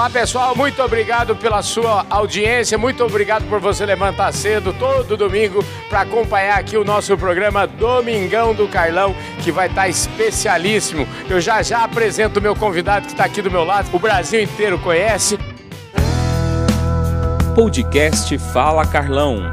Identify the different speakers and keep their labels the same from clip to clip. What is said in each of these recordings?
Speaker 1: Olá pessoal, muito obrigado pela sua audiência, muito obrigado por você levantar cedo todo domingo para acompanhar aqui o nosso programa Domingão do Carlão, que vai estar tá especialíssimo. Eu já já apresento o meu convidado que está aqui do meu lado, o Brasil inteiro conhece.
Speaker 2: Podcast Fala Carlão.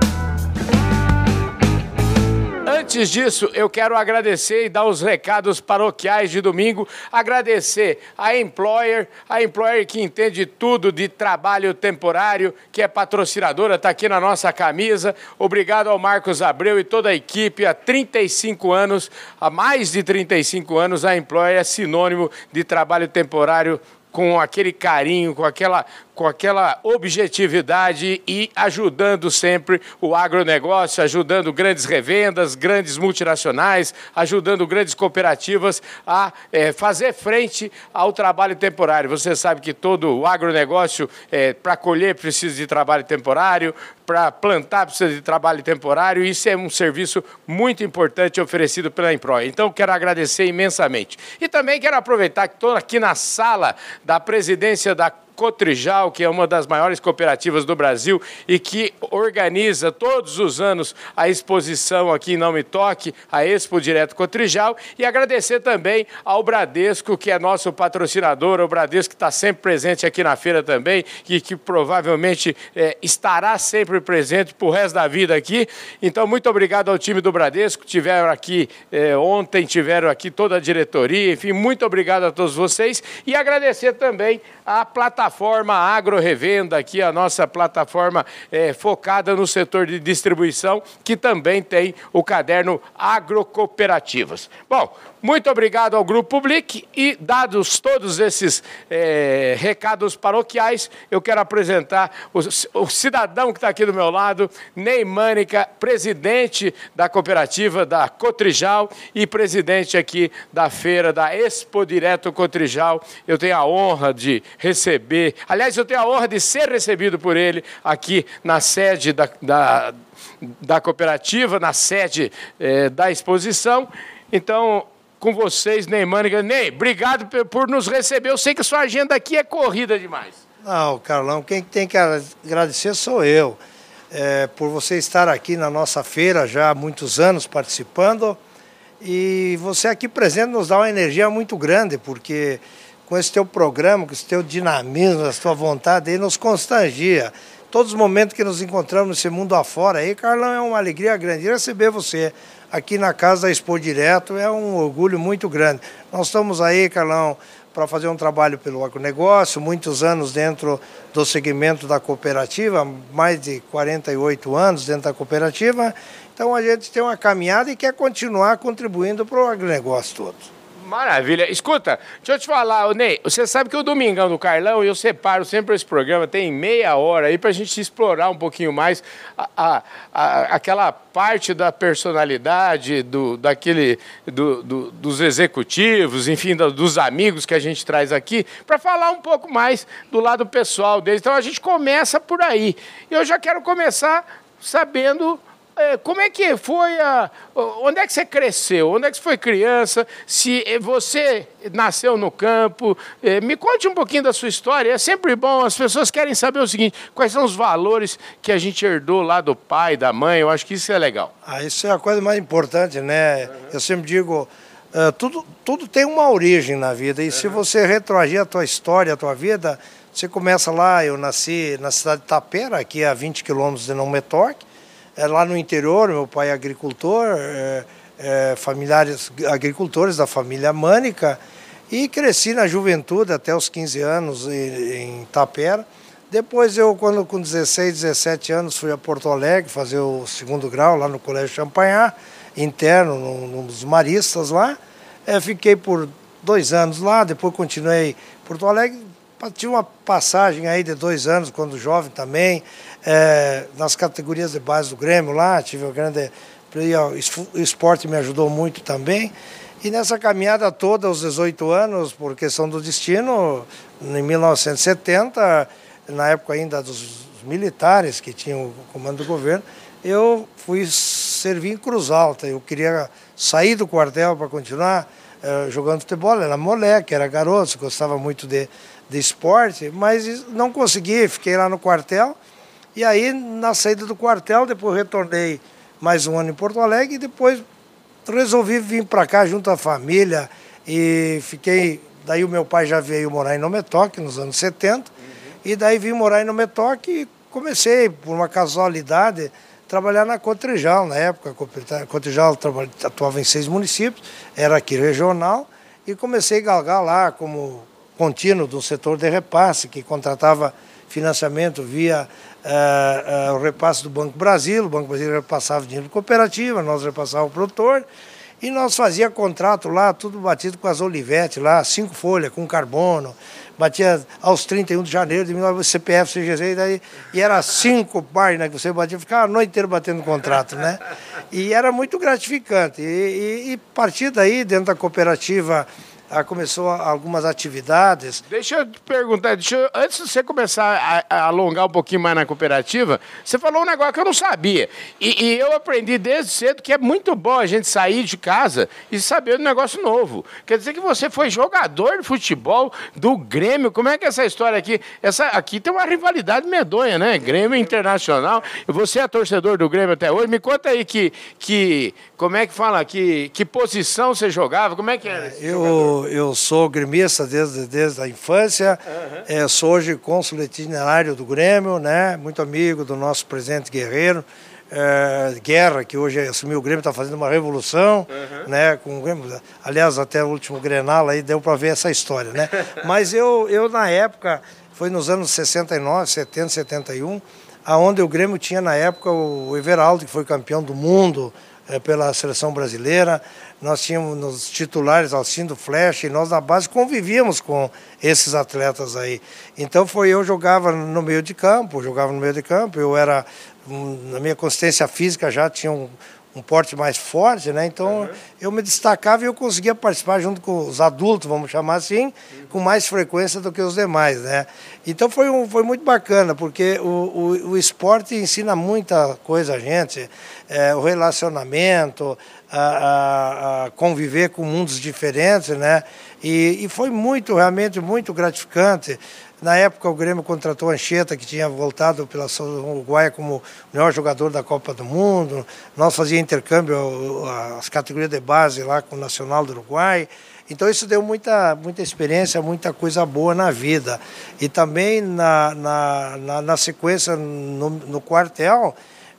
Speaker 1: Antes disso, eu quero agradecer e dar os recados paroquiais de domingo. Agradecer a Employer, a Employer que entende tudo de trabalho temporário, que é patrocinadora, está aqui na nossa camisa. Obrigado ao Marcos Abreu e toda a equipe. Há 35 anos, há mais de 35 anos, a Employer é sinônimo de trabalho temporário com aquele carinho, com aquela com aquela objetividade e ajudando sempre o agronegócio, ajudando grandes revendas, grandes multinacionais, ajudando grandes cooperativas a é, fazer frente ao trabalho temporário. Você sabe que todo o agronegócio, é, para colher, precisa de trabalho temporário, para plantar precisa de trabalho temporário, isso é um serviço muito importante oferecido pela Empro. Então, quero agradecer imensamente. E também quero aproveitar que estou aqui na sala da presidência da Cotrijal, que é uma das maiores cooperativas do Brasil e que organiza todos os anos a exposição aqui em Não Me Toque, a Expo Direto Cotrijal, e agradecer também ao Bradesco, que é nosso patrocinador, o Bradesco que está sempre presente aqui na feira também e que provavelmente é, estará sempre presente para o resto da vida aqui. Então, muito obrigado ao time do Bradesco, tiveram aqui é, ontem, tiveram aqui toda a diretoria, enfim, muito obrigado a todos vocês. E agradecer também a plataforma Agro Revenda, aqui a nossa plataforma é, focada no setor de distribuição, que também tem o caderno Agrocooperativas. Bom, muito obrigado ao Grupo Public e, dados todos esses é, recados paroquiais, eu quero apresentar o, o cidadão que está aqui do meu lado, Ney Mânica, presidente da cooperativa da Cotrijal e presidente aqui da feira da Expo Direto Cotrijal. Eu tenho a honra de receber, aliás, eu tenho a honra de ser recebido por ele aqui na sede da, da, da cooperativa, na sede é, da exposição. Então, com vocês, Neymar. Ney, obrigado por nos receber. Eu sei que sua agenda aqui é corrida demais.
Speaker 3: Não, Carlão, quem tem que agradecer sou eu. É, por você estar aqui na nossa feira já há muitos anos participando. E você aqui presente nos dá uma energia muito grande, porque com esse teu programa, com esse teu dinamismo, essa tua vontade aí, nos constangia. Todos os momentos que nos encontramos nesse mundo afora aí, Carlão, é uma alegria grande receber você aqui na casa da Expo Direto é um orgulho muito grande. Nós estamos aí, Carlão, para fazer um trabalho pelo agronegócio, muitos anos dentro do segmento da cooperativa, mais de 48 anos dentro da cooperativa. Então a gente tem uma caminhada e quer continuar contribuindo para o agronegócio todo.
Speaker 1: Maravilha. Escuta, deixa eu te falar, Ney, você sabe que o Domingão do Carlão, eu separo sempre esse programa, tem meia hora aí para a gente explorar um pouquinho mais a, a, a, aquela parte da personalidade, do, daquele, do, do, dos executivos, enfim, do, dos amigos que a gente traz aqui, para falar um pouco mais do lado pessoal deles. Então a gente começa por aí. Eu já quero começar sabendo como é que foi a. Onde é que você cresceu? Onde é que você foi criança? Se você nasceu no campo? É, me conte um pouquinho da sua história. É sempre bom, as pessoas querem saber o seguinte: quais são os valores que a gente herdou lá do pai, da mãe? Eu acho que isso é legal.
Speaker 3: Ah, isso é a coisa mais importante, né? Uhum. Eu sempre digo. Uh, tudo, tudo tem uma origem na vida, e uhum. se você retroagir a tua história, a tua vida, você começa lá. Eu nasci na cidade de Tapera, aqui a 20 quilômetros de Não Metorque, é, lá no interior, meu pai é agricultor, é, é, familiares agricultores da família Mânica, e cresci na juventude até os 15 anos em, em Tapera. Depois eu, quando com 16, 17 anos, fui a Porto Alegre fazer o segundo grau lá no Colégio Champanhar, interno, no, nos maristas lá. É, fiquei por dois anos lá, depois continuei em Porto Alegre. Tive uma passagem aí de dois anos, quando jovem também, é, nas categorias de base do Grêmio lá, tive o grande. O esporte me ajudou muito também. E nessa caminhada toda, aos 18 anos, por questão do destino, em 1970, na época ainda dos militares que tinham o comando do governo, eu fui servir em Cruz Alta. Eu queria sair do quartel para continuar uh, jogando futebol. Era moleque, era garoto, gostava muito de, de esporte, mas não consegui, fiquei lá no quartel. E aí, na saída do quartel, depois retornei mais um ano em Porto Alegre e depois resolvi vir para cá junto à família e fiquei. Daí o meu pai já veio morar em Nometoque nos anos 70 uhum. e daí vim morar em Nometoque e comecei, por uma casualidade, trabalhar na Cotrijal na época. A Cotrijal atuava em seis municípios, era aqui regional e comecei a galgar lá como contínuo do setor de repasse, que contratava financiamento via uh, uh, o repasse do Banco Brasil, o Banco Brasil repassava dinheiro cooperativa, nós repassávamos o produtor, e nós fazia contrato lá, tudo batido com as Olivetti lá, cinco folhas, com carbono, batia aos 31 de janeiro de 19 CPF, CGZ, e, daí, e era cinco páginas que você batia, ficava a noite inteira batendo contrato, né? E era muito gratificante. E, e, e partir daí, dentro da cooperativa ah, começou algumas atividades.
Speaker 1: Deixa eu te perguntar, deixa eu, antes de você começar a, a, alongar um pouquinho mais na cooperativa, você falou um negócio que eu não sabia. E, e, eu aprendi desde cedo que é muito bom a gente sair de casa e saber um negócio novo. Quer dizer que você foi jogador de futebol do Grêmio. Como é que é essa história aqui? Essa, aqui tem uma rivalidade medonha, né? Grêmio Internacional. Você é torcedor do Grêmio até hoje. Me conta aí que, que como é que fala, que, que posição você jogava, como é que era?
Speaker 3: Eu eu, sou gremista desde, desde a infância, uhum. é, sou hoje cônsul itinerário do Grêmio, né? muito amigo do nosso presidente Guerreiro. É, Guerra, que hoje assumiu o Grêmio, está fazendo uma revolução, uhum. né, com o Grêmio. Aliás, até o último Grenal aí deu para ver essa história, né? Mas eu, eu na época, foi nos anos 69, 70, 71, aonde o Grêmio tinha na época o Everaldo, que foi campeão do mundo pela seleção brasileira, nós tínhamos nos titulares Alcindo Flash, e nós na base convivíamos com esses atletas aí. Então foi eu jogava no meio de campo, jogava no meio de campo, eu era na minha consistência física já tinha um, um porte mais forte, né? Então uhum. eu me destacava e eu conseguia participar junto com os adultos, vamos chamar assim, uhum. com mais frequência do que os demais, né? Então foi, um, foi muito bacana, porque o, o, o esporte ensina muita coisa a gente, é, o relacionamento, a, a, a, conviver com mundos diferentes, né? E, e foi muito, realmente muito gratificante. Na época, o Grêmio contratou Anchieta, que tinha voltado pela Uruguaia como melhor jogador da Copa do Mundo. Nós fazíamos intercâmbio, as categorias de base lá com o Nacional do Uruguai. Então, isso deu muita, muita experiência, muita coisa boa na vida. E também na, na, na, na sequência, no, no quartel,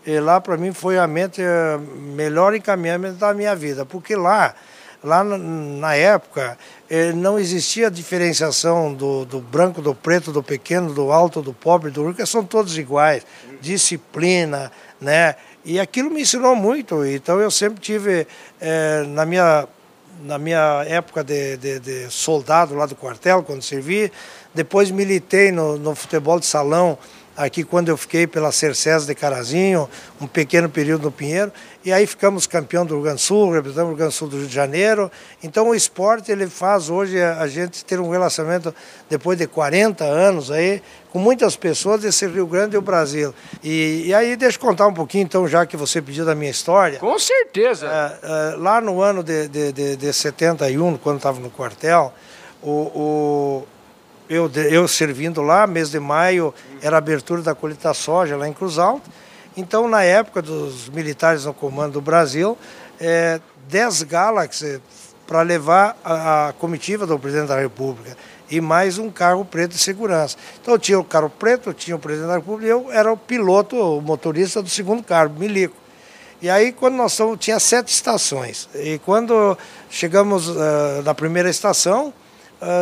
Speaker 3: e lá para mim foi a mente eh, melhor encaminhamento da minha vida, porque lá, lá na época, eh, não existia diferenciação do, do branco, do preto, do pequeno, do alto, do pobre, do rico, são todos iguais, disciplina, né? E aquilo me ensinou muito, então eu sempre tive é, na minha na minha época de, de, de, soldado lá do quartel, quando servi, depois militei no, no futebol de salão aqui quando eu fiquei pela Cercés de Carazinho, um pequeno período no Pinheiro, e aí ficamos campeão do Rio Grande do Sul, representamos o Rio Grande do Sul do Rio de Janeiro. Então o esporte ele faz hoje a gente ter um relacionamento depois de 40 anos aí com muitas pessoas desse Rio Grande e o Brasil. E, e aí deixa eu contar um pouquinho então, já que você pediu da minha história.
Speaker 1: Com certeza.
Speaker 3: É, é, lá no ano de, de, de, de 71, quando estava no quartel, o, o eu, eu servindo lá, mês de maio era a abertura da colheita soja lá em Cruz Alta. Então, na época dos militares no comando do Brasil, é, 10 Galaxy para levar a, a, comitiva do presidente da República e mais um carro preto de segurança. Então, tinha o carro preto, tinha o presidente da República e eu era o piloto, o motorista do segundo carro, Milico. E aí, quando nós fomos, tinha sete estações. E quando chegamos uh, na primeira estação,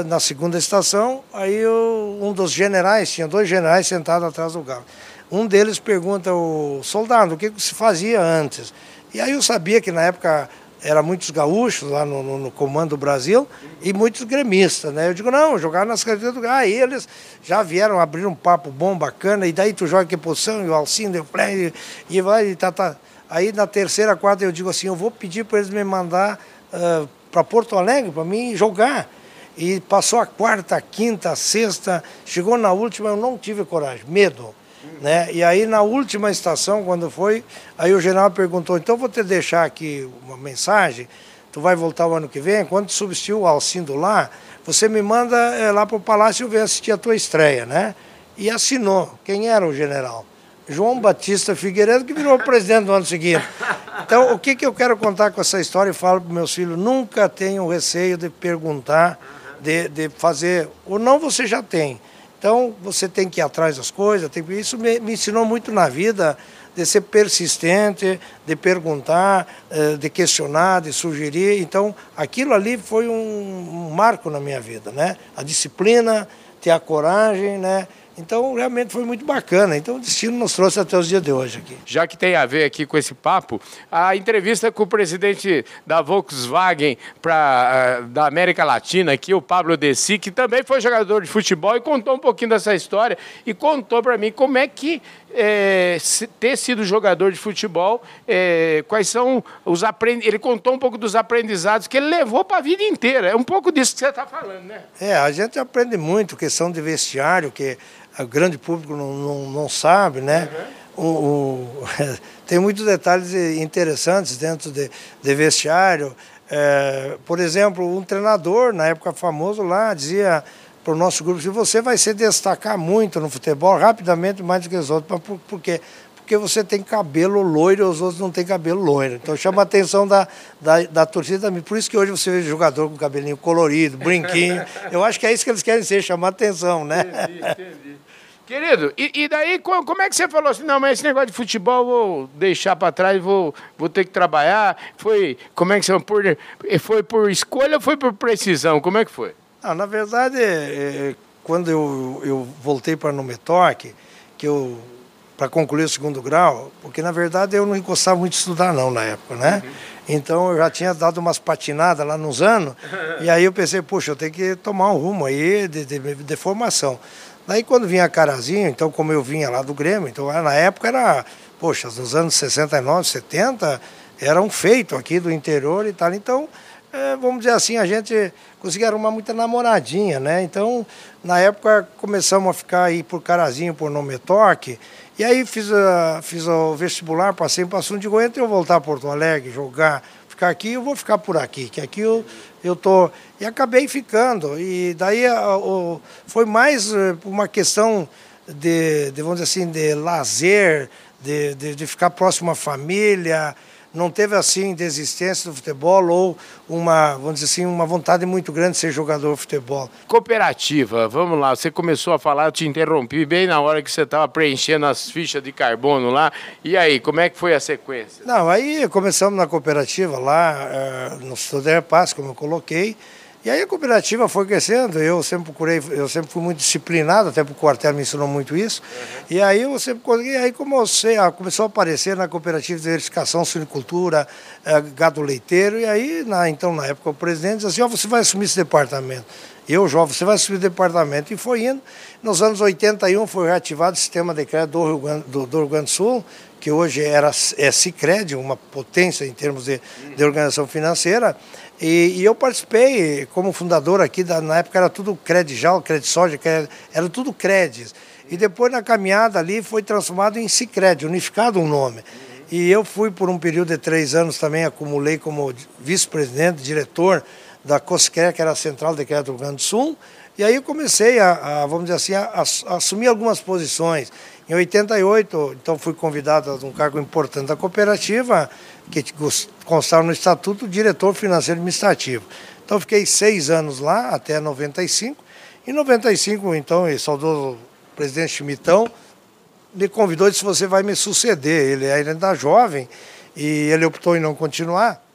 Speaker 3: na segunda estação, aí eu, um dos generais, tinha dois generais sentados atrás do carro. Um deles pergunta o soldado o que se fazia antes. E aí eu sabia que na época eram muitos gaúchos lá no, no, no, comando do Brasil e muitos gremistas, né? Eu digo, não, jogar nas categorias do Aí eles já vieram abrir um papo bom, bacana, e daí tu joga que posição, e o Alcindo, e, e vai, e tá, tá. Aí na terceira, quarta eu digo assim, eu vou pedir para eles me mandar uh, para Porto Alegre, para mim jogar. E passou a quarta, a quinta, a sexta, chegou na última, eu não tive coragem, medo. Né? E aí na última estação, quando foi, aí o general perguntou, então vou te deixar aqui uma mensagem, tu vai voltar o ano que vem, quando substituiu o Alcindo lá, você me manda é, lá para o Palácio ver assistir a tua estreia, né? E assinou. Quem era o general? João Batista Figueiredo, que virou presidente no ano seguinte. Então, o que, que eu quero contar com essa história e falo para meus filhos? Nunca tenham receio de perguntar, de, de fazer. Ou não, você já tem. Então, você tem que ir atrás das coisas. Tem, isso me, me ensinou muito na vida de ser persistente, de perguntar, eh, de questionar, de sugerir. Então, aquilo ali foi um, marco na minha vida, né? A disciplina, ter a coragem, né? Então, realmente foi muito bacana. Então, o destino nos trouxe até os dias de hoje aqui.
Speaker 1: Já que tem a ver aqui com esse papo, a entrevista com o presidente da Volkswagen pra, uh, da América Latina, aqui, o Pablo Dessi, que também foi jogador de futebol e contou um pouquinho dessa história e contou para mim como é que é, ter sido jogador de futebol, é, quais são os aprendizados. Ele contou um pouco dos aprendizados que ele levou para a vida inteira. É um pouco disso que você está falando, né?
Speaker 3: É, a gente aprende muito questão de vestiário, que o grande público não, não, não sabe, né? Uhum. O, o, tem muitos detalhes interessantes dentro de, de vestiário. É, por exemplo, um treinador, na época famoso lá, dizia para o nosso grupo, se você vai se destacar muito no futebol, rapidamente mais do que os outros. Por, por quê? Porque você tem cabelo loiro e os outros não têm cabelo loiro. Então chama a atenção da, da, da torcida também. Por isso que hoje você vê jogador com cabelinho colorido, brinquinho. Eu acho que é isso que eles querem ser, chamar atenção, né? Entendi, entendi.
Speaker 1: Querido, e, e, daí como é que você falou assim, não, mas esse negócio de futebol vou deixar para trás, vou, vou ter que trabalhar? Foi, como é que você por, foi por escolha ou foi por precisão? Como é que foi?
Speaker 3: Ah, na verdade, é, quando eu, eu voltei para Numetoque, que eu para concluir o segundo grau, porque na verdade eu não gostava muito de estudar não na época, né? Uhum. Então eu já tinha dado umas patinadas lá nos anos, e aí eu pensei, puxa, eu tenho que tomar um rumo aí de, de, de formação. Daí quando vinha Carazinho, então como eu vinha lá do Grêmio, então na época era, poxa, nos anos 69, 70, era um feito aqui do interior e tal, então é, vamos dizer assim, a gente conseguia arrumar muita namoradinha, né? Então, na época, começamos a ficar aí por Carazinho, por Nome Toque, e aí fiz, a, fiz o vestibular, passei para Assunto de Goiânia, eu voltar a Porto Alegre, jogar, ficar aqui, eu vou ficar por aqui, que aqui eu, eu tô... E acabei ficando, e daí a, o, foi mais eh, uma questão de, de, vamos dizer assim, de lazer, de, de, de ficar próximo à família, não teve assim desistência do futebol ou uma, vamos dizer assim, uma vontade muito grande de ser jogador de futebol.
Speaker 1: Cooperativa, vamos lá, você começou a falar, eu te interrompi bem na hora que você estava preenchendo as fichas de carbono lá. E aí, como é que foi a sequência?
Speaker 3: Não, aí começamos na cooperativa lá, uh, no Estudar Paz, como eu coloquei. E aí a cooperativa foi crescendo, eu sempre procurei, eu sempre fui muito disciplinado, até porque o quartel me ensinou muito isso. Uhum. E aí eu sempre consegui, aí comecei, começou a aparecer na cooperativa de verificação, suinicultura, é, gado leiteiro, e aí, na, então, na época, o presidente disse assim, ó, oh, você vai assumir esse departamento. Eu, jovem, você vai assumir o departamento. E foi indo. Nos anos 81 foi reativado o sistema de crédito do Rio Grande do, do Rio Grande do Sul, que hoje era, é Cicred, uma potência em termos de, de organização financeira. E, e, eu participei como fundador aqui, da, na época era tudo Credjal, Soja, era tudo Credes. E depois na caminhada ali foi transformado em Cicred, unificado um nome. E eu fui por um período de três anos também, acumulei como vice-presidente, diretor da COSCRE, que era a Central de Crédito do Rio Grande do Sul. E aí eu comecei a, a vamos dizer assim, a, a, assumir algumas posições. Em 88, então fui convidado a um cargo importante da cooperativa, que constava no estatuto diretor financeiro administrativo. Então fiquei seis anos lá, até 95. Em 95, então, o saudoso presidente Chimitão me convidou e disse, você vai me suceder. Ele ainda jovem e ele optou em não continuar.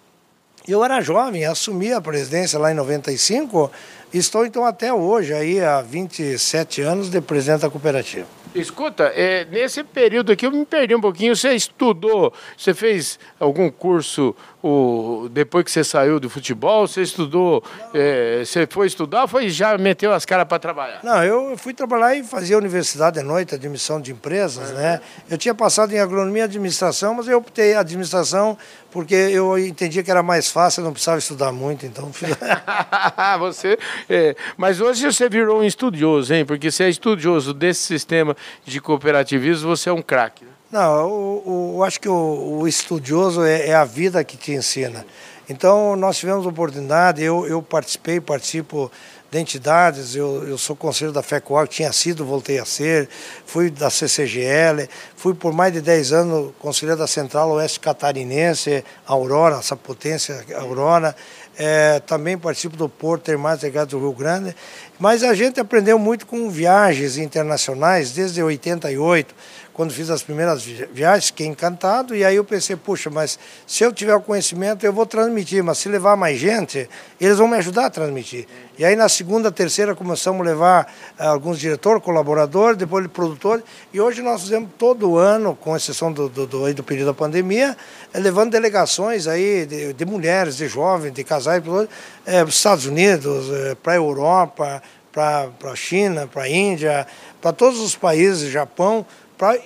Speaker 3: Eu era jovem, assumi a presidência lá em 95 e estou então até hoje, aí há 27 anos, de presidente da cooperativa.
Speaker 1: Escuta, é, nesse período aqui eu me perdi um pouquinho. Você estudou, você fez algum curso o, depois que você saiu do futebol? Você estudou, é, você foi estudar ou foi, já meteu as caras para trabalhar?
Speaker 3: Não, eu fui trabalhar e fazia universidade à noite, admissão de empresas, uhum. né? Eu tinha passado em agronomia e administração, mas eu optei administração porque eu entendia que era mais fácil, eu não precisava estudar muito, então...
Speaker 1: você, é, mas hoje você virou um estudioso, hein? Porque você é estudioso desse sistema de cooperativismo, você é um craque. Né?
Speaker 3: Não, eu, eu, acho que o, o estudioso é, é, a vida que te ensina. Então, nós tivemos oportunidade, eu, eu participei, participo de entidades, eu, eu sou conselheiro da FECOAG, tinha sido, voltei a ser, fui da CCGL, fui por mais de 10 anos conselheiro da Central Oeste Catarinense, Aurora, essa potência Aurora, é, também participo do Porto Termais Legado do Rio Grande, mas a gente aprendeu muito com viagens internacionais desde 88, quando fiz as primeiras viagens, fiquei encantado, e aí eu pensei, puxa, mas se eu tiver o conhecimento, eu vou transmitir, mas se levar mais gente, eles vão me ajudar a transmitir. E aí na segunda, terceira, começamos a levar uh, alguns diretores, colaboradores, depois produtores, e hoje nós fizemos todo ano, com exceção do, do, do, do período da pandemia, é, levando delegações aí de, de, mulheres, de jovens, de casais, é, para os Estados Unidos, é, para a Europa, para a China, para a Índia, para todos os países, Japão, para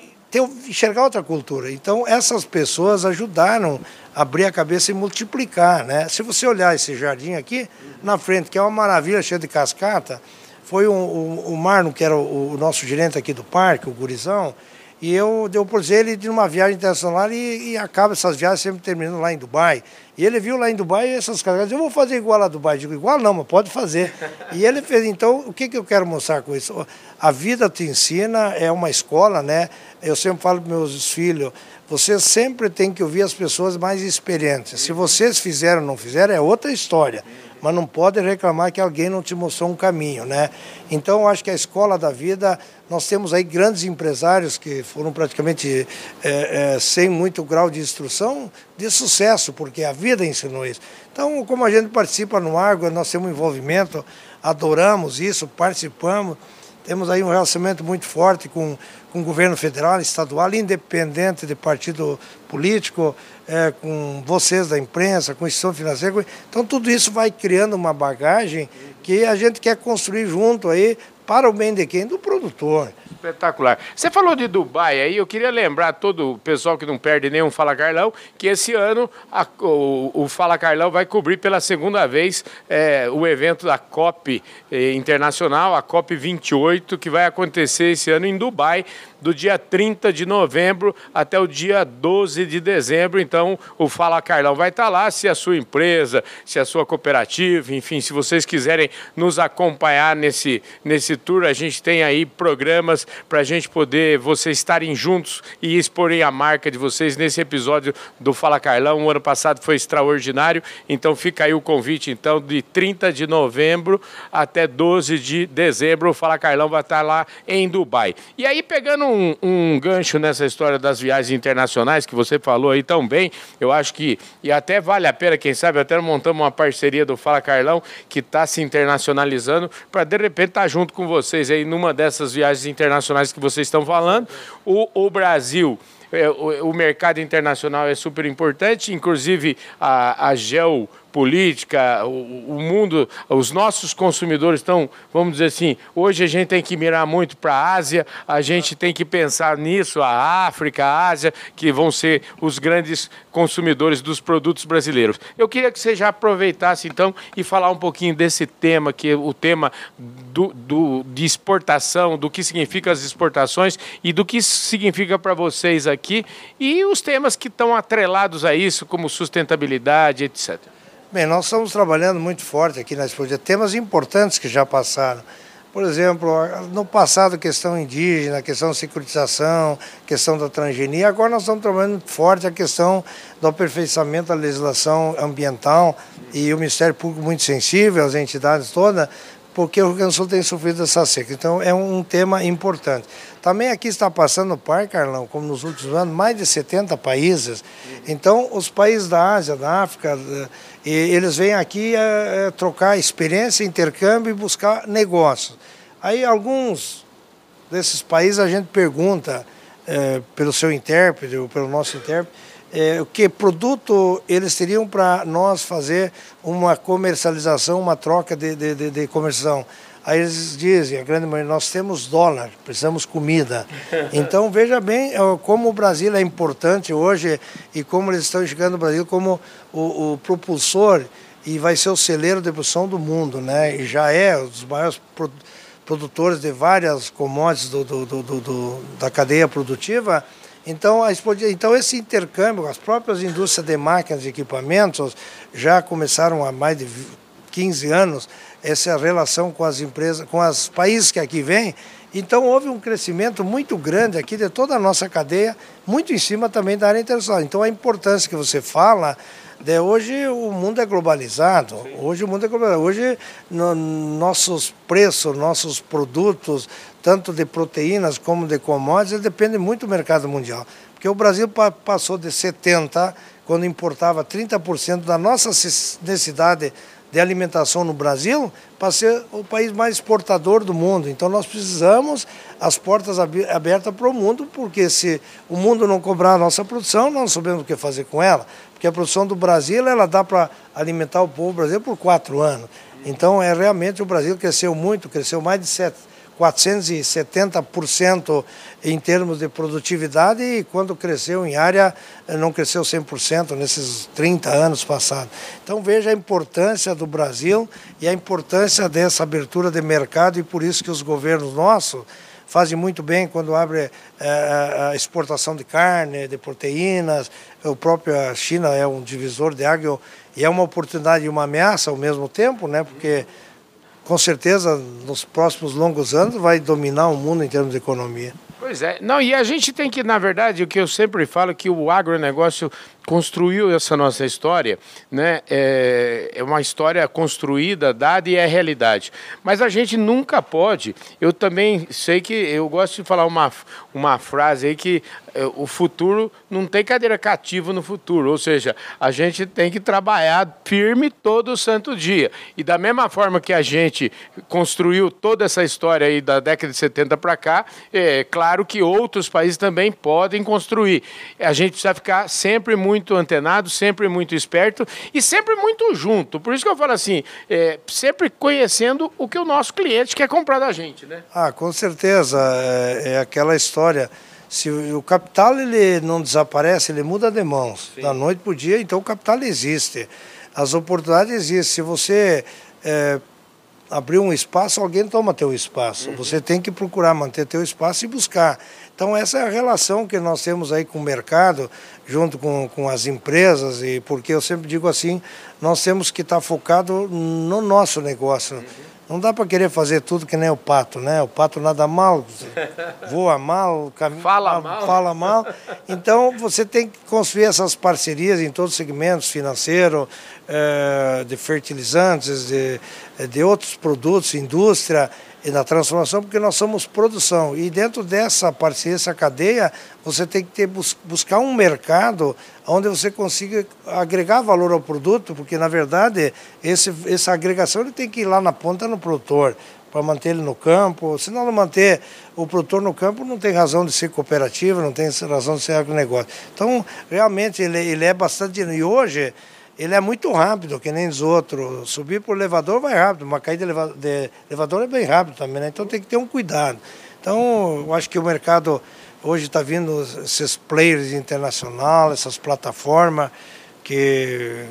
Speaker 3: enxergar outra cultura. Então, essas pessoas ajudaram a abrir a cabeça e multiplicar. Né? Se você olhar esse jardim aqui, na frente, que é uma maravilha, cheia de cascata, foi o Marno, que era o, o, nosso gerente aqui do parque, o Gurizão, e eu deu por ele de uma viagem internacional e, e, acaba essas viagens sempre terminando lá em Dubai. E ele viu lá em Dubai essas cascatas, eu vou fazer igual a Dubai. Eu digo, igual não, mas pode fazer. E ele fez, então, o que, que eu quero mostrar com isso? A vida te ensina, é uma escola, né? Eu sempre falo para meus filhos, você sempre tem que ouvir as pessoas mais experientes. Se vocês fizeram ou não fizeram, é outra história. Mas não pode reclamar que alguém não te mostrou um caminho, né? Então, acho que a escola da vida, nós temos aí grandes empresários que foram praticamente é, é, sem muito grau de instrução, de sucesso, porque a vida ensinou isso. Então, como a gente participa no Água, nós temos um envolvimento, adoramos isso, participamos. Temos aí um relacionamento muito forte com, com o governo federal, estadual, independente de partido político, é, com vocês da imprensa, com instituição financeira. Então tudo isso vai criando uma bagagem que a gente quer construir junto aí para o bem de quem? Do produtor.
Speaker 1: Espetacular. Você falou de Dubai aí, eu queria lembrar todo o pessoal que não perde nenhum Fala Carlão, que esse ano a, o, o, Fala Carlão vai cobrir pela segunda vez é, o evento da COP eh, Internacional, a COP 28, que vai acontecer esse ano em Dubai, do dia 30 de novembro até o dia 12 de dezembro. Então, o Fala Carlão vai estar lá. Se a sua empresa, se a sua cooperativa, enfim, se vocês quiserem nos acompanhar nesse, nesse tour, a gente tem aí programas para a gente poder, vocês estarem juntos e exporem a marca de vocês nesse episódio do Fala Carlão. O ano passado foi extraordinário, então fica aí o convite, então, de 30 de novembro até 12 de dezembro. O Fala Carlão vai estar lá em Dubai. E aí, pegando um, um gancho nessa história das viagens internacionais que você falou aí tão bem, eu acho que, e até vale a pena, quem sabe, até montamos uma parceria do Fala Carlão que está se internacionalizando para de repente estar tá junto com vocês aí numa dessas viagens internacionais que vocês estão falando. O, o Brasil é, o, o, mercado internacional é super importante, inclusive a, a Geo política, o, o, mundo, os nossos consumidores estão, vamos dizer assim, hoje a gente tem que mirar muito para a Ásia, a gente tem que pensar nisso, a África, a Ásia, que vão ser os grandes consumidores dos produtos brasileiros. Eu queria que você já aproveitasse então e falar um pouquinho desse tema, que é o tema do, do, de exportação, do que significa as exportações e do que significa para vocês aqui e os temas que estão atrelados a isso, como sustentabilidade, etc.
Speaker 3: Bem, nós estamos trabalhando muito forte aqui na Explodida. Temas importantes que já passaram. Por exemplo, no passado, questão indígena, questão de securitização, questão da transgenia. Agora nós estamos trabalhando forte a questão do aperfeiçoamento da legislação ambiental e o Ministério Público muito sensível, as entidades todas, porque o Rio Grande do Sul tem sofrido essa seca. Então é um tema importante. Também aqui está passando o par, Carlão, como nos últimos anos, mais de 70 países. Então os países da Ásia, da África, eles vêm aqui é, trocar experiência, intercâmbio e buscar negócios. Aí alguns desses países a gente pergunta é, pelo seu intérprete ou pelo nosso intérprete, é, o que produto eles teriam para nós fazer uma comercialização, uma troca de, de, de, de comercialização. Aí eles dizem, a grande maioria, nós temos dólar, precisamos comida. Então veja bem como o Brasil é importante hoje e como eles estão chegando o Brasil como o, o propulsor e vai ser o celeiro de produção do mundo, né? E já é um dos maiores produtores de várias commodities do, do, do da cadeia produtiva. Então, a, então, esse intercâmbio, as próprias indústrias de máquinas e equipamentos já começaram há mais de 15 anos, essa relação com as empresas, com os países que aqui vêm. Então houve um crescimento muito grande aqui de toda a nossa cadeia, muito em cima também da área internacional. Então a importância que você fala de hoje o mundo é globalizado. Sim. Hoje o mundo é globalizado. Hoje no, nossos preços, nossos produtos, tanto de proteínas como de commodities, dependem muito do mercado mundial. Porque o Brasil passou de 70 quando importava 30% da nossa necessidade de alimentação no Brasil para ser o país mais exportador do mundo. Então nós precisamos as portas abertas para o mundo, porque se o mundo não cobrar a nossa produção, nós não sabemos o que fazer com ela. Porque a produção do Brasil ela dá para alimentar o povo brasileiro por quatro anos. Então é realmente o Brasil cresceu muito, cresceu mais de sete 470% em termos de produtividade e quando cresceu em área não cresceu 100% nesses 30 anos passados. Então veja a importância do Brasil e a importância dessa abertura de mercado e por isso que os governos nossos fazem muito bem quando abre é, a exportação de carne, de proteínas. O próprio China é um divisor de água e é uma oportunidade e uma ameaça ao mesmo tempo, né? Porque com certeza, nos próximos longos anos, vai dominar o mundo em termos de economia.
Speaker 1: Pois é. Não, e a gente tem que, na verdade, o que eu sempre falo, que o agronegócio construiu essa nossa história, né? É, é, uma história construída, dada e é realidade. Mas a gente nunca pode. Eu também sei que eu gosto de falar uma, uma frase aí que é, o futuro não tem cadeira cativa no futuro, ou seja, a gente tem que trabalhar firme todo santo dia. E da mesma forma que a gente construiu toda essa história aí da década de 70 para cá, é claro que outros países também podem construir. A gente precisa ficar sempre muito muito antenado, sempre muito esperto e sempre muito junto. Por isso que eu falo assim, é, sempre conhecendo o que o nosso cliente quer comprar da gente, né?
Speaker 3: Ah, com certeza. É, é aquela história. Se o capital ele não desaparece, ele muda de mãos. Sim. Da noite para o dia, então o capital existe. As oportunidades existem. Se você é, abrir um espaço, alguém toma teu espaço. Uhum. Você tem que procurar manter teu espaço e buscar. Então essa é a relação que nós temos aí com o mercado, junto com, com as empresas, e porque eu sempre digo assim, nós temos que estar focado no nosso negócio. Não dá para querer fazer tudo que nem o pato, né? O pato nada mal, voa mal,
Speaker 1: caminha, fala mal.
Speaker 3: fala mal. Então você tem que construir essas parcerias em todos os segmentos, financeiro, de fertilizantes, de, de outros produtos, indústria e na transformação, porque nós somos produção. E dentro dessa parceria, essa cadeia, você tem que ter, buscar um mercado onde você consiga agregar valor ao produto, porque na verdade esse, essa agregação ele tem que ir lá na ponta no produtor para manter ele no campo. Se não manter o produtor no campo, não tem razão de ser cooperativa, não tem razão de ser agronegócio. Então, realmente, ele, ele é bastante. E hoje, ele é muito rápido, que nem os outros. Subir por elevador vai rápido, uma caída de elevador é bem rápido também, né? Então tem que ter um cuidado. Então, eu acho que o mercado hoje está vindo esses players internacionais, essas plataformas que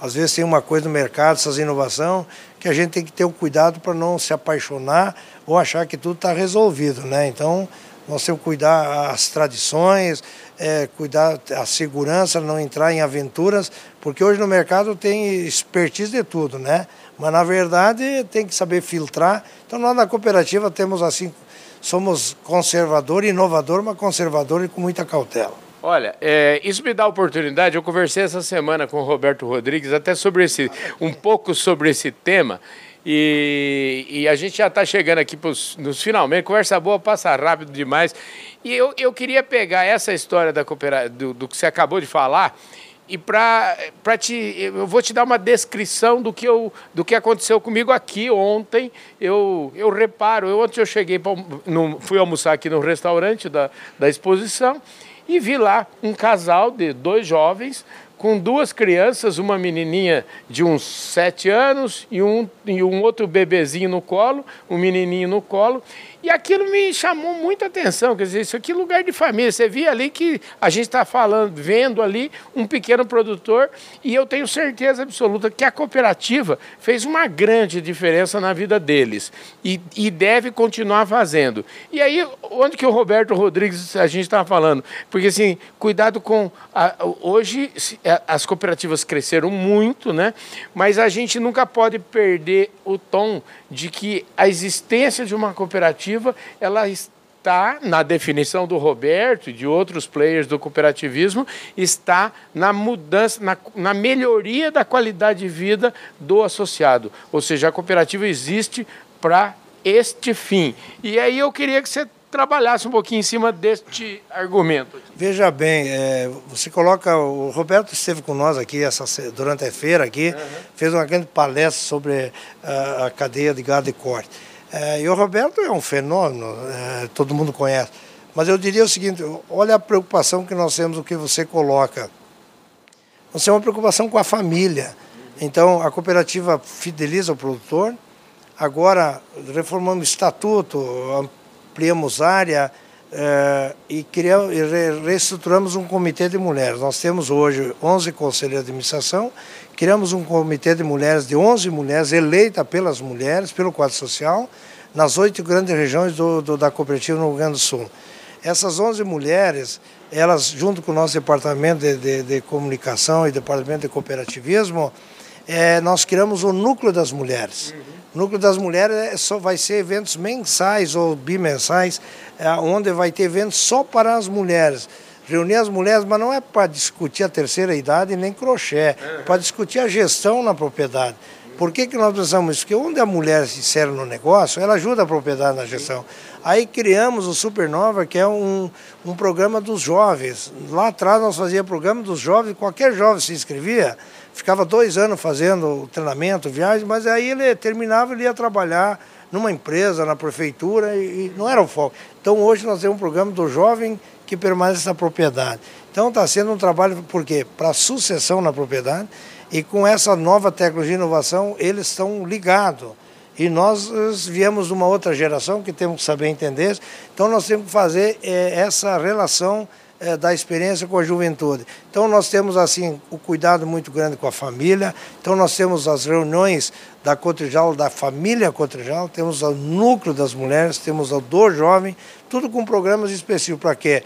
Speaker 3: às vezes tem uma coisa no mercado, essas inovações, que a gente tem que ter um cuidado para não se apaixonar ou achar que tudo está resolvido, né? Então, nós temos que cuidar as tradições, é, cuidar a segurança, não entrar em aventuras, porque hoje no mercado tem expertise de tudo, né? Mas na verdade tem que saber filtrar. Então nós na cooperativa temos assim, somos conservador, inovador, mas conservador e com muita cautela.
Speaker 1: Olha, é, isso me dá oportunidade. Eu conversei essa semana com o Roberto Rodrigues até sobre esse, um pouco sobre esse tema. E, e a gente já está chegando aqui pros, nos finalmente. Conversa boa, passa rápido demais. E eu, eu queria pegar essa história da do, do que você acabou de falar e para te eu vou te dar uma descrição do que eu do que aconteceu comigo aqui ontem eu, eu reparo eu ontem eu cheguei pra, no, fui almoçar aqui no restaurante da, da exposição e vi lá um casal de dois jovens com duas crianças, uma menininha de uns sete anos e um, e um outro bebezinho no colo, um menininho no colo, E aquilo me chamou muita atenção, quer dizer, isso aqui é lugar de família. Você via ali que a gente está falando, vendo ali um pequeno produtor, e eu tenho certeza absoluta que a cooperativa fez uma grande diferença na vida deles e, e deve continuar fazendo. E aí, onde que o Roberto Rodrigues a gente estava falando? Porque assim, cuidado com. A, hoje as cooperativas cresceram muito, né? Mas a gente nunca pode perder o tom de que a existência de uma cooperativa ela está na definição do Roberto e de outros players do cooperativismo está na mudança, na, na melhoria da qualidade de vida do associado. Ou seja, a cooperativa existe para este fim. E aí eu queria que você trabalhasse um pouquinho em cima deste argumento.
Speaker 3: Veja bem, é, você coloca. O Roberto esteve com nós aqui essa, durante a feira aqui, uhum. fez uma grande palestra sobre a, a cadeia de gado e corte. É, e o Roberto é um fenômeno, é, todo mundo conhece. Mas eu diria o seguinte: olha a preocupação que nós temos, o que você coloca. Nós temos uma preocupação com a família. Então, a cooperativa fideliza o produtor. Agora, reformamos o estatuto, ampliamos área eh, e, criamos, e reestruturamos um comitê de mulheres. Nós temos hoje 11 conselheiros de administração, criamos um comitê de mulheres de 11 mulheres, eleita pelas mulheres, pelo quadro social, nas oito grandes regiões do, do, da cooperativa no Rio Grande do Sul. Essas 11 mulheres, elas, junto com o nosso departamento de, de, de comunicação e departamento de cooperativismo, é, nós criamos o Núcleo das Mulheres. Uhum. O Núcleo das Mulheres é só vai ser eventos mensais ou bimensais, é, onde vai ter eventos só para as mulheres. Reunir as mulheres, mas não é para discutir a terceira idade nem crochê, é para discutir a gestão na propriedade. Por que, que nós precisamos isso? Porque onde a mulher se insere no negócio, ela ajuda a propriedade na gestão. Aí criamos o Supernova, que é um, um programa dos jovens. Lá atrás nós fazíamos programa dos jovens, qualquer jovem se inscrevia, ficava dois anos fazendo treinamento, viagem, mas aí ele terminava, ele ia trabalhar numa empresa, na prefeitura, e, e não era o foco. Então hoje nós temos um programa do jovem que permanece na propriedade. Então está sendo um trabalho, por quê? Para sucessão na propriedade, e com essa nova tecnologia e inovação, eles estão ligados. E nós viemos de uma outra geração que temos que saber entender. Então nós temos que fazer é, essa relação é, da experiência com a juventude. Então nós temos assim o cuidado muito grande com a família. Então nós temos as reuniões da Cotrijal, da família Cotrijal, temos o núcleo das mulheres, temos o do jovem, tudo com programas específicos para quê?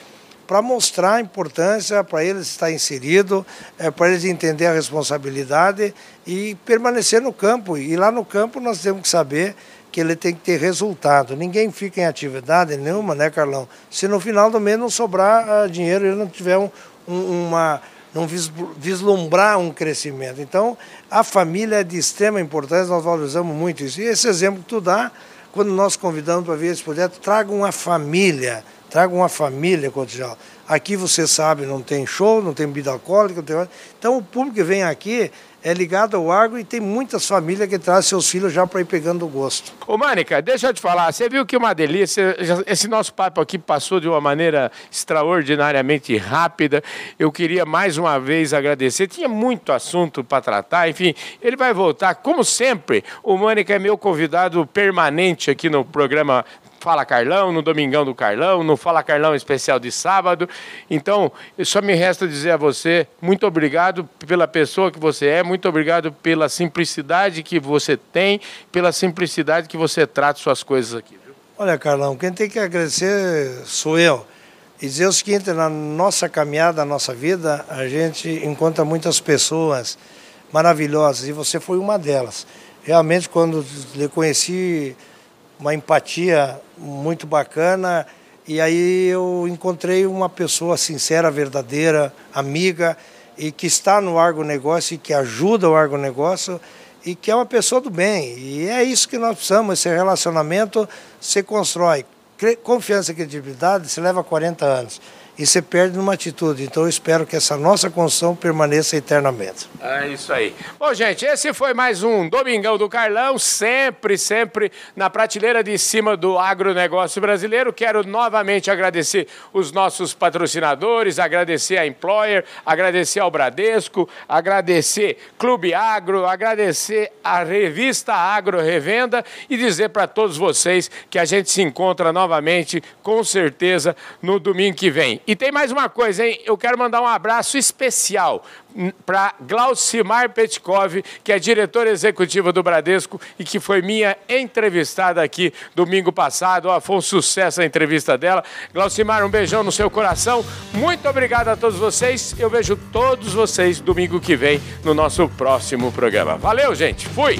Speaker 3: para mostrar a importância, para eles estar inserido, é, para eles entender a responsabilidade e permanecer no campo. E lá no campo nós temos que saber que ele tem que ter resultado. Ninguém fica em atividade nenhuma, né, Carlão? Se no final do mês não sobrar uh, dinheiro, ele não tiver um, um, uma não vislumbrar um crescimento. Então, a família é de extrema importância, nós valorizamos muito isso. E esse exemplo que tu dá, quando nós convidamos para vir esse projeto, traga uma família Traga uma família Cotijal. Aqui você sabe, não tem show, não tem bebida alcoólica, não tem... então o público que vem aqui é ligado ao agro e tem muitas famílias que trazem seus filhos já para ir pegando o gosto.
Speaker 1: Ô, Mânica, deixa eu te falar, você viu que uma delícia, esse nosso papo aqui passou de uma maneira extraordinariamente rápida. Eu queria mais uma vez agradecer, tinha muito assunto para tratar, enfim, ele vai voltar, como sempre. O Mânica é meu convidado permanente aqui no programa Fala Carlão, no Domingão do Carlão, no Fala Carlão especial de sábado. Então, só me resta dizer a você muito obrigado pela pessoa que você é, muito obrigado pela simplicidade que você tem, pela simplicidade que você trata suas coisas aqui. Viu?
Speaker 3: Olha, Carlão, quem tem que agradecer sou eu. E dizer o seguinte, na nossa caminhada, na nossa vida, a gente encontra muitas pessoas maravilhosas e você foi uma delas. Realmente, quando lhe conheci, uma empatia muito bacana. E aí eu encontrei uma pessoa sincera, verdadeira, amiga, e que está no agronegócio e que ajuda o agronegócio e que é uma pessoa do bem. E é isso que nós precisamos, esse relacionamento se constrói. Confiança e credibilidade se leva 40 anos. E você perde numa atitude. Então eu espero que essa nossa construção permaneça eternamente.
Speaker 1: É isso aí. Bom, gente, esse foi mais um Domingão do Carlão, sempre, sempre na prateleira de cima do agronegócio brasileiro. Quero novamente agradecer os nossos patrocinadores, agradecer a Employer, agradecer ao Bradesco, agradecer Clube Agro, agradecer a revista Agro Revenda e dizer para todos vocês que a gente se encontra novamente, com certeza, no domingo que vem. E tem mais uma coisa, hein? Eu quero mandar um abraço especial para Glaucimar Petkov, que é diretora executiva do Bradesco e que foi minha entrevistada aqui domingo passado. Oh, foi um sucesso a entrevista dela. Glaucimar, um beijão no seu coração. Muito obrigado a todos vocês. Eu vejo todos vocês domingo que vem no nosso próximo programa. Valeu, gente. Fui!